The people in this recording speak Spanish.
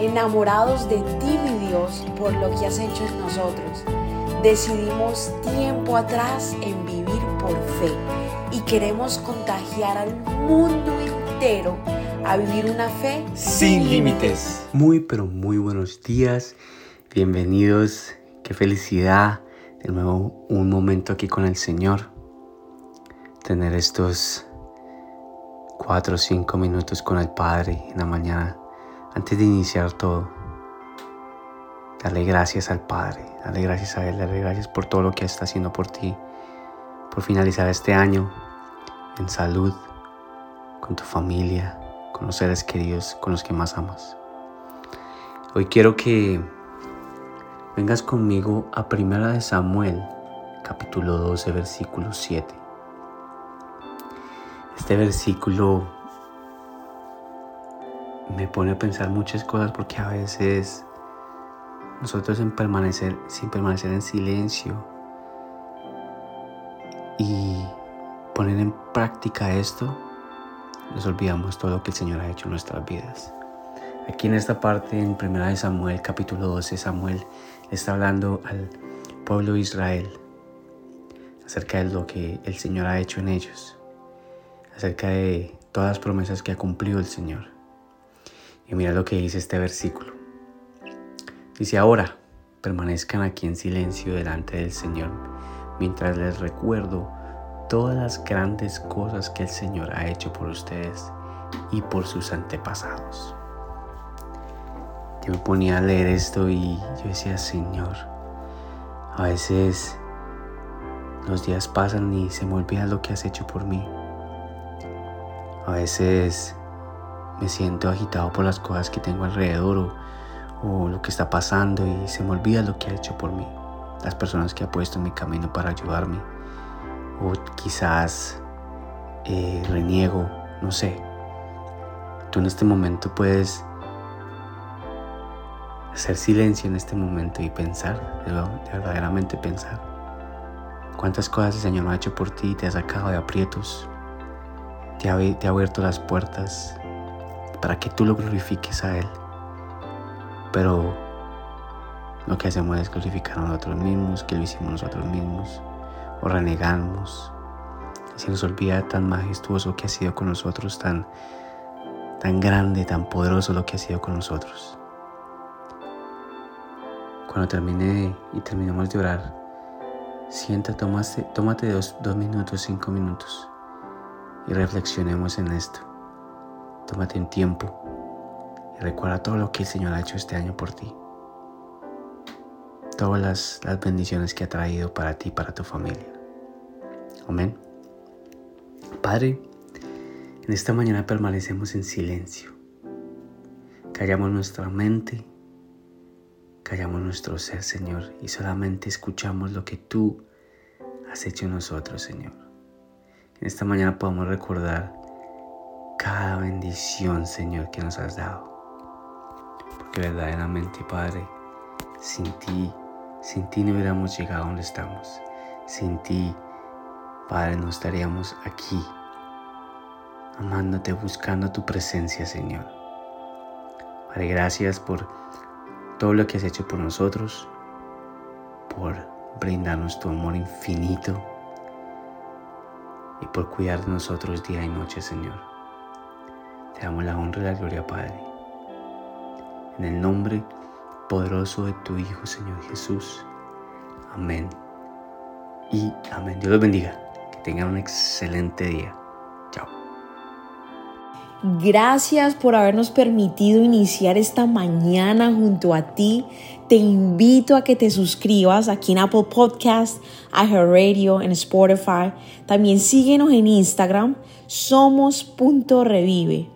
enamorados de ti, mi Dios, por lo que has hecho en nosotros. Decidimos tiempo atrás en vivir por fe y queremos contagiar al mundo entero a vivir una fe sin límites. Muy, pero muy buenos días. Bienvenidos. Qué felicidad. De nuevo, un momento aquí con el Señor. Tener estos cuatro o cinco minutos con el Padre en la mañana antes de iniciar todo. Darle gracias al Padre, darle gracias a Él, darle gracias por todo lo que está haciendo por ti, por finalizar este año en salud, con tu familia, con los seres queridos, con los que más amas. Hoy quiero que vengas conmigo a Primera de Samuel, capítulo 12, versículo 7. Este versículo me pone a pensar muchas cosas porque a veces nosotros en permanecer, sin permanecer en silencio y poner en práctica esto, nos olvidamos todo lo que el Señor ha hecho en nuestras vidas. Aquí en esta parte, en 1 Samuel capítulo 12, Samuel está hablando al pueblo de Israel acerca de lo que el Señor ha hecho en ellos, acerca de todas las promesas que ha cumplido el Señor. Y mira lo que dice este versículo. Dice, ahora permanezcan aquí en silencio delante del Señor mientras les recuerdo todas las grandes cosas que el Señor ha hecho por ustedes y por sus antepasados. Yo me ponía a leer esto y yo decía, Señor, a veces los días pasan y se me olvida lo que has hecho por mí. A veces me siento agitado por las cosas que tengo alrededor o, lo que está pasando y se me olvida lo que ha hecho por mí, las personas que ha puesto en mi camino para ayudarme o quizás eh, reniego, no sé. Tú en este momento puedes hacer silencio en este momento y pensar, verdaderamente pensar. ¿Cuántas cosas el Señor ha hecho por ti? Te ha sacado de aprietos, te ha, te ha abierto las puertas, para que tú lo glorifiques a Él. Pero lo que hacemos es glorificar a nosotros mismos, que lo hicimos nosotros mismos, o renegamos. Se nos olvida tan majestuoso que ha sido con nosotros, tan, tan grande, tan poderoso lo que ha sido con nosotros. Cuando termine y terminemos de orar, sienta, tómate, dos minutos, cinco minutos y reflexionemos en esto. Tómate un tiempo y recuerda todo lo que el Señor ha hecho este año por ti. Todas las, bendiciones que ha traído para ti y para tu familia. Amén. Padre, en esta mañana permanecemos en silencio. Callamos nuestra mente, callamos nuestro ser, Señor, y solamente escuchamos lo que tú has hecho en nosotros, Señor. En esta mañana podamos recordar cada bendición, Señor, que nos has dado. Porque verdaderamente, Padre, sin ti, sin ti no hubiéramos llegado a donde estamos. Sin ti, Padre, no estaríamos aquí, amándote, buscando tu presencia, Señor. Padre, gracias por todo lo que has hecho por nosotros, por brindarnos tu amor infinito y por cuidar de nosotros día y noche, Señor. Te damos la honra y la gloria, Padre. En el nombre poderoso de tu Hijo, Señor Jesús. Amén. Y amén. Dios los bendiga. Que tengan un excelente día. Chao. Gracias por habernos permitido iniciar esta mañana junto a ti. Te invito a que te suscribas aquí en Apple Podcast, Radio, en Spotify. También síguenos en Instagram, somos.revive